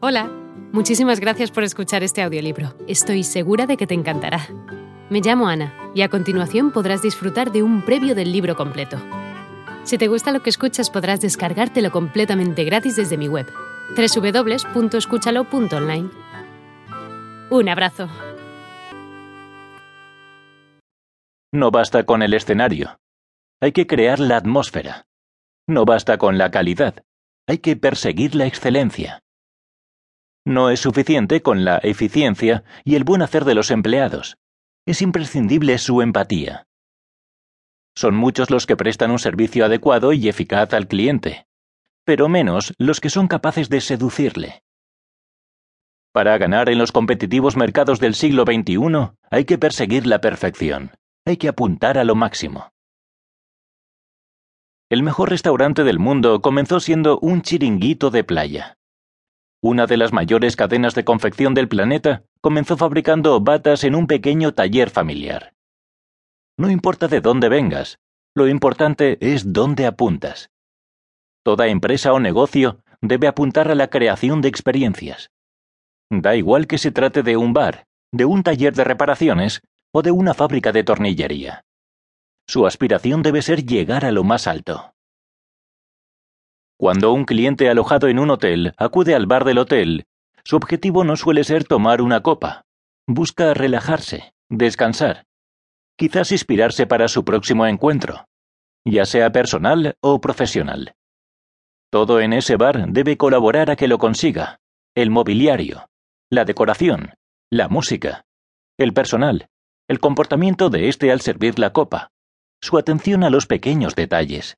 Hola, muchísimas gracias por escuchar este audiolibro. Estoy segura de que te encantará. Me llamo Ana y a continuación podrás disfrutar de un previo del libro completo. Si te gusta lo que escuchas podrás descargártelo completamente gratis desde mi web, www.escúchalo.online. Un abrazo. No basta con el escenario. Hay que crear la atmósfera. No basta con la calidad. Hay que perseguir la excelencia. No es suficiente con la eficiencia y el buen hacer de los empleados. Es imprescindible su empatía. Son muchos los que prestan un servicio adecuado y eficaz al cliente, pero menos los que son capaces de seducirle. Para ganar en los competitivos mercados del siglo XXI hay que perseguir la perfección, hay que apuntar a lo máximo. El mejor restaurante del mundo comenzó siendo un chiringuito de playa. Una de las mayores cadenas de confección del planeta comenzó fabricando batas en un pequeño taller familiar. No importa de dónde vengas, lo importante es dónde apuntas. Toda empresa o negocio debe apuntar a la creación de experiencias. Da igual que se trate de un bar, de un taller de reparaciones o de una fábrica de tornillería. Su aspiración debe ser llegar a lo más alto. Cuando un cliente alojado en un hotel acude al bar del hotel, su objetivo no suele ser tomar una copa. Busca relajarse, descansar, quizás inspirarse para su próximo encuentro, ya sea personal o profesional. Todo en ese bar debe colaborar a que lo consiga. El mobiliario, la decoración, la música, el personal, el comportamiento de éste al servir la copa, su atención a los pequeños detalles.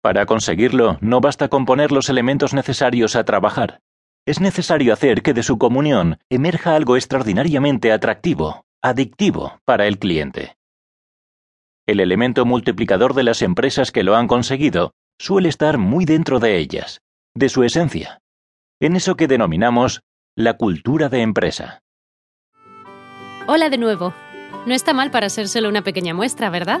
Para conseguirlo, no basta con poner los elementos necesarios a trabajar. Es necesario hacer que de su comunión emerja algo extraordinariamente atractivo, adictivo para el cliente. El elemento multiplicador de las empresas que lo han conseguido suele estar muy dentro de ellas, de su esencia, en eso que denominamos la cultura de empresa. Hola de nuevo. No está mal para ser solo una pequeña muestra, ¿verdad?